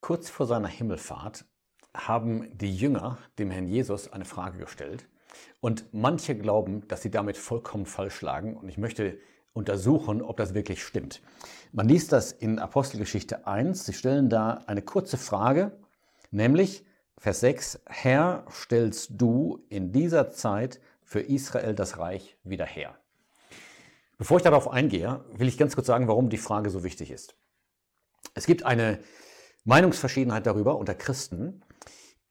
Kurz vor seiner Himmelfahrt haben die Jünger dem Herrn Jesus eine Frage gestellt und manche glauben, dass sie damit vollkommen falsch lagen und ich möchte untersuchen, ob das wirklich stimmt. Man liest das in Apostelgeschichte 1. Sie stellen da eine kurze Frage, nämlich Vers 6, Herr, stellst du in dieser Zeit für Israel das Reich wieder her? Bevor ich darauf eingehe, will ich ganz kurz sagen, warum die Frage so wichtig ist. Es gibt eine Meinungsverschiedenheit darüber unter Christen,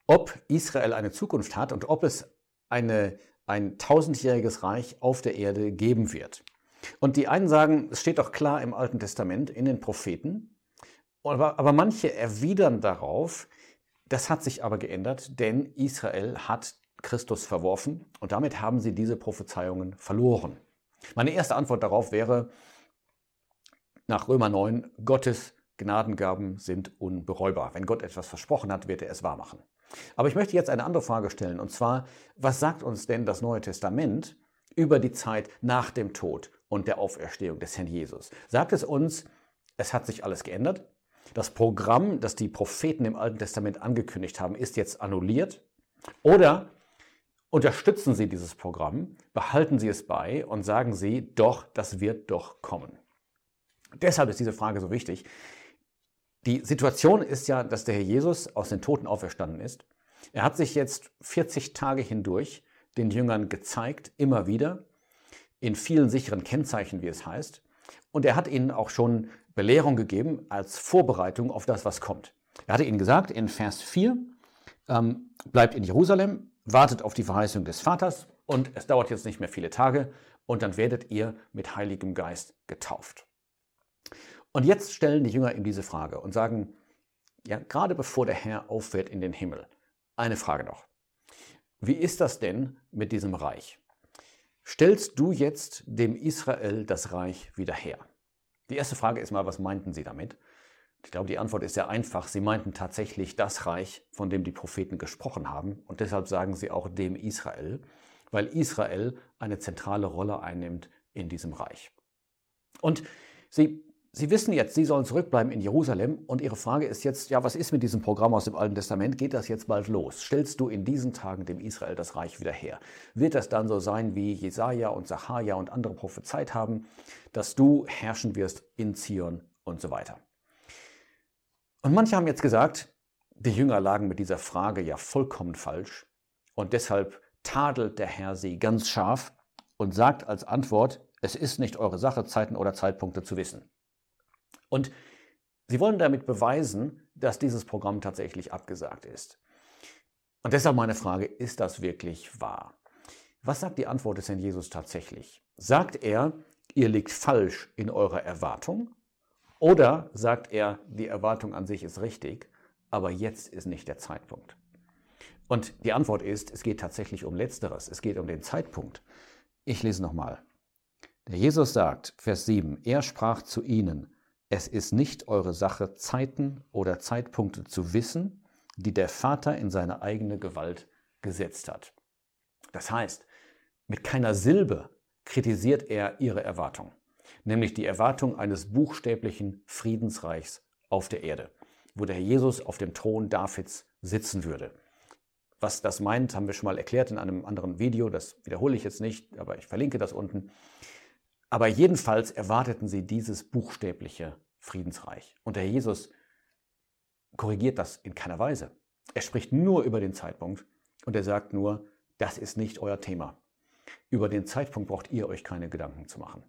ob Israel eine Zukunft hat und ob es eine, ein tausendjähriges Reich auf der Erde geben wird. Und die einen sagen, es steht doch klar im Alten Testament, in den Propheten, aber, aber manche erwidern darauf, das hat sich aber geändert, denn Israel hat Christus verworfen und damit haben sie diese Prophezeiungen verloren. Meine erste Antwort darauf wäre nach Römer 9, Gottes Gnadengaben sind unbereubar. Wenn Gott etwas versprochen hat, wird er es wahrmachen. Aber ich möchte jetzt eine andere Frage stellen, und zwar, was sagt uns denn das Neue Testament über die Zeit nach dem Tod und der Auferstehung des Herrn Jesus? Sagt es uns, es hat sich alles geändert? Das Programm, das die Propheten im Alten Testament angekündigt haben, ist jetzt annulliert? Oder unterstützen Sie dieses Programm, behalten Sie es bei und sagen Sie, doch, das wird doch kommen? Deshalb ist diese Frage so wichtig. Die Situation ist ja, dass der Herr Jesus aus den Toten auferstanden ist. Er hat sich jetzt 40 Tage hindurch den Jüngern gezeigt, immer wieder, in vielen sicheren Kennzeichen, wie es heißt. Und er hat ihnen auch schon Belehrung gegeben als Vorbereitung auf das, was kommt. Er hatte ihnen gesagt in Vers 4, ähm, bleibt in Jerusalem, wartet auf die Verheißung des Vaters und es dauert jetzt nicht mehr viele Tage und dann werdet ihr mit Heiligem Geist getauft. Und jetzt stellen die Jünger ihm diese Frage und sagen, ja, gerade bevor der Herr auffährt in den Himmel, eine Frage noch. Wie ist das denn mit diesem Reich? Stellst du jetzt dem Israel das Reich wieder her? Die erste Frage ist mal, was meinten sie damit? Ich glaube, die Antwort ist sehr einfach. Sie meinten tatsächlich das Reich, von dem die Propheten gesprochen haben. Und deshalb sagen sie auch dem Israel, weil Israel eine zentrale Rolle einnimmt in diesem Reich. Und sie Sie wissen jetzt, Sie sollen zurückbleiben in Jerusalem und Ihre Frage ist jetzt, ja, was ist mit diesem Programm aus dem Alten Testament? Geht das jetzt bald los? Stellst du in diesen Tagen dem Israel das Reich wieder her? Wird das dann so sein, wie Jesaja und Sacharja und andere prophezeit haben, dass du herrschen wirst in Zion und so weiter? Und manche haben jetzt gesagt, die Jünger lagen mit dieser Frage ja vollkommen falsch und deshalb tadelt der Herr sie ganz scharf und sagt als Antwort, es ist nicht eure Sache, Zeiten oder Zeitpunkte zu wissen. Und sie wollen damit beweisen, dass dieses Programm tatsächlich abgesagt ist. Und deshalb meine Frage, ist das wirklich wahr? Was sagt die Antwort des Herrn Jesus tatsächlich? Sagt er, ihr liegt falsch in eurer Erwartung? Oder sagt er, die Erwartung an sich ist richtig, aber jetzt ist nicht der Zeitpunkt? Und die Antwort ist, es geht tatsächlich um Letzteres, es geht um den Zeitpunkt. Ich lese nochmal. Der Jesus sagt, Vers 7, er sprach zu ihnen, es ist nicht eure Sache, Zeiten oder Zeitpunkte zu wissen, die der Vater in seine eigene Gewalt gesetzt hat. Das heißt, mit keiner Silbe kritisiert er ihre Erwartung, nämlich die Erwartung eines buchstäblichen Friedensreichs auf der Erde, wo der Herr Jesus auf dem Thron Davids sitzen würde. Was das meint, haben wir schon mal erklärt in einem anderen Video, das wiederhole ich jetzt nicht, aber ich verlinke das unten. Aber jedenfalls erwarteten sie dieses buchstäbliche Friedensreich. Und der Jesus korrigiert das in keiner Weise. Er spricht nur über den Zeitpunkt und er sagt nur, das ist nicht euer Thema. Über den Zeitpunkt braucht ihr euch keine Gedanken zu machen.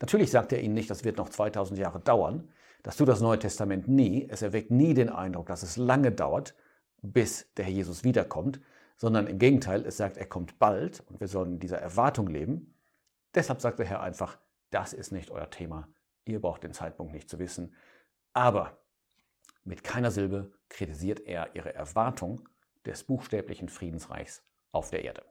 Natürlich sagt er ihnen nicht, das wird noch 2000 Jahre dauern. Das tut das Neue Testament nie. Es erweckt nie den Eindruck, dass es lange dauert, bis der Herr Jesus wiederkommt, sondern im Gegenteil, es sagt, er kommt bald und wir sollen in dieser Erwartung leben. Deshalb sagt der Herr einfach, das ist nicht euer Thema. Ihr braucht den Zeitpunkt nicht zu wissen. Aber mit keiner Silbe kritisiert er ihre Erwartung des buchstäblichen Friedensreichs auf der Erde.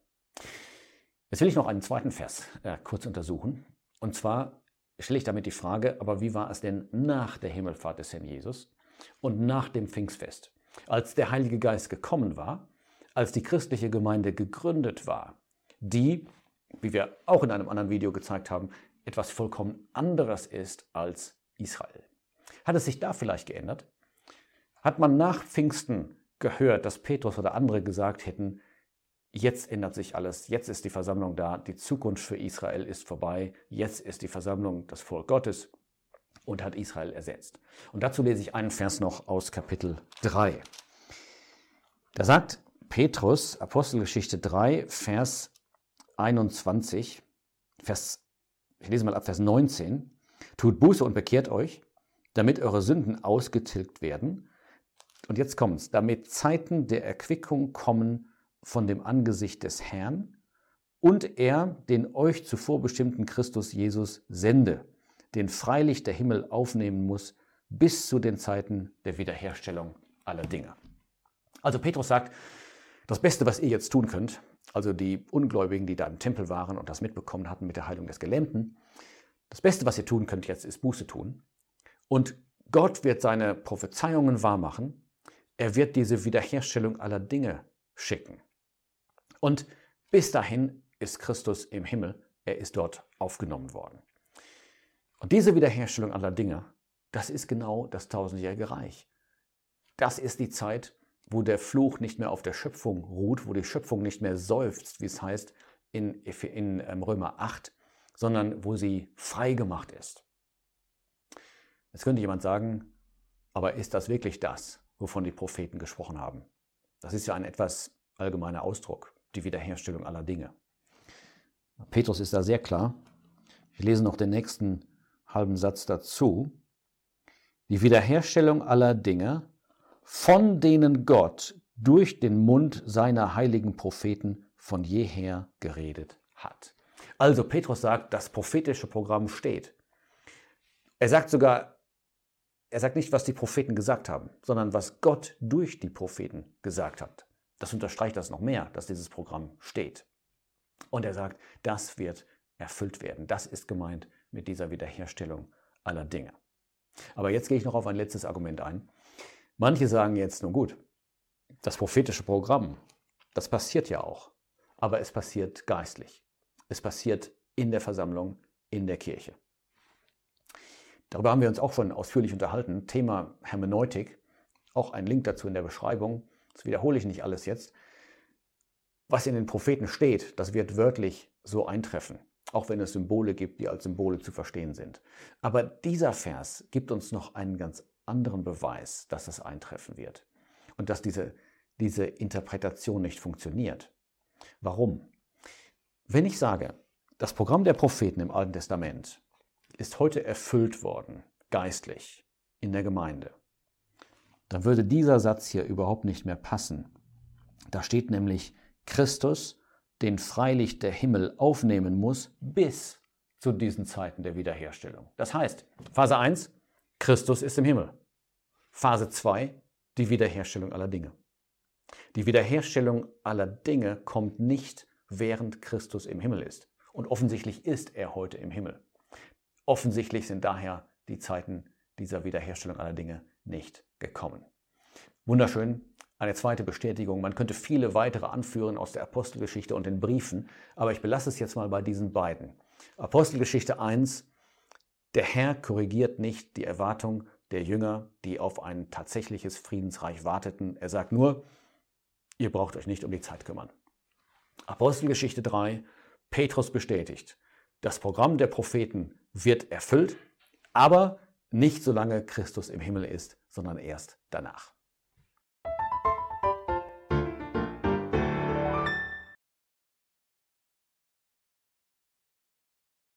Jetzt will ich noch einen zweiten Vers äh, kurz untersuchen. Und zwar stelle ich damit die Frage, aber wie war es denn nach der Himmelfahrt des Herrn Jesus und nach dem Pfingstfest? Als der Heilige Geist gekommen war, als die christliche Gemeinde gegründet war, die, wie wir auch in einem anderen Video gezeigt haben, etwas vollkommen anderes ist als Israel. Hat es sich da vielleicht geändert? Hat man nach Pfingsten gehört, dass Petrus oder andere gesagt hätten, jetzt ändert sich alles, jetzt ist die Versammlung da, die Zukunft für Israel ist vorbei, jetzt ist die Versammlung das Volk Gottes und hat Israel ersetzt. Und dazu lese ich einen Vers noch aus Kapitel 3. Da sagt Petrus, Apostelgeschichte 3, Vers 21, Vers, ich lese mal ab Vers 19, tut Buße und bekehrt euch, damit eure Sünden ausgetilgt werden. Und jetzt kommt's, damit Zeiten der Erquickung kommen von dem Angesicht des Herrn und er den euch zuvor bestimmten Christus Jesus sende, den freilich der Himmel aufnehmen muss bis zu den Zeiten der Wiederherstellung aller Dinge. Also Petrus sagt, das Beste, was ihr jetzt tun könnt, also die Ungläubigen, die da im Tempel waren und das mitbekommen hatten mit der Heilung des Gelähmten, das Beste, was ihr tun könnt jetzt, ist Buße tun. Und Gott wird seine Prophezeiungen wahrmachen er wird diese Wiederherstellung aller Dinge schicken. Und bis dahin ist Christus im Himmel, er ist dort aufgenommen worden. Und diese Wiederherstellung aller Dinge, das ist genau das tausendjährige Reich. Das ist die Zeit, wo der Fluch nicht mehr auf der Schöpfung ruht, wo die Schöpfung nicht mehr seufzt, wie es heißt in, in ähm, Römer 8, sondern wo sie frei gemacht ist. Jetzt könnte jemand sagen, aber ist das wirklich das, wovon die Propheten gesprochen haben. Das ist ja ein etwas allgemeiner Ausdruck, die Wiederherstellung aller Dinge. Petrus ist da sehr klar. Ich lese noch den nächsten halben Satz dazu. Die Wiederherstellung aller Dinge, von denen Gott durch den Mund seiner heiligen Propheten von jeher geredet hat. Also Petrus sagt, das prophetische Programm steht. Er sagt sogar, er sagt nicht, was die Propheten gesagt haben, sondern was Gott durch die Propheten gesagt hat. Das unterstreicht das noch mehr, dass dieses Programm steht. Und er sagt, das wird erfüllt werden. Das ist gemeint mit dieser Wiederherstellung aller Dinge. Aber jetzt gehe ich noch auf ein letztes Argument ein. Manche sagen jetzt, nun gut, das prophetische Programm, das passiert ja auch, aber es passiert geistlich. Es passiert in der Versammlung, in der Kirche. Darüber haben wir uns auch schon ausführlich unterhalten. Thema Hermeneutik. Auch ein Link dazu in der Beschreibung. Das wiederhole ich nicht alles jetzt. Was in den Propheten steht, das wird wörtlich so eintreffen. Auch wenn es Symbole gibt, die als Symbole zu verstehen sind. Aber dieser Vers gibt uns noch einen ganz anderen Beweis, dass das eintreffen wird. Und dass diese, diese Interpretation nicht funktioniert. Warum? Wenn ich sage, das Programm der Propheten im Alten Testament ist heute erfüllt worden, geistlich, in der Gemeinde, dann würde dieser Satz hier überhaupt nicht mehr passen. Da steht nämlich Christus, den freilich der Himmel aufnehmen muss, bis zu diesen Zeiten der Wiederherstellung. Das heißt, Phase 1, Christus ist im Himmel. Phase 2, die Wiederherstellung aller Dinge. Die Wiederherstellung aller Dinge kommt nicht, während Christus im Himmel ist. Und offensichtlich ist er heute im Himmel. Offensichtlich sind daher die Zeiten dieser Wiederherstellung aller Dinge nicht gekommen. Wunderschön. Eine zweite Bestätigung. Man könnte viele weitere anführen aus der Apostelgeschichte und den Briefen, aber ich belasse es jetzt mal bei diesen beiden. Apostelgeschichte 1. Der Herr korrigiert nicht die Erwartung der Jünger, die auf ein tatsächliches Friedensreich warteten. Er sagt nur, ihr braucht euch nicht um die Zeit kümmern. Apostelgeschichte 3. Petrus bestätigt, das Programm der Propheten wird erfüllt, aber nicht solange Christus im Himmel ist, sondern erst danach.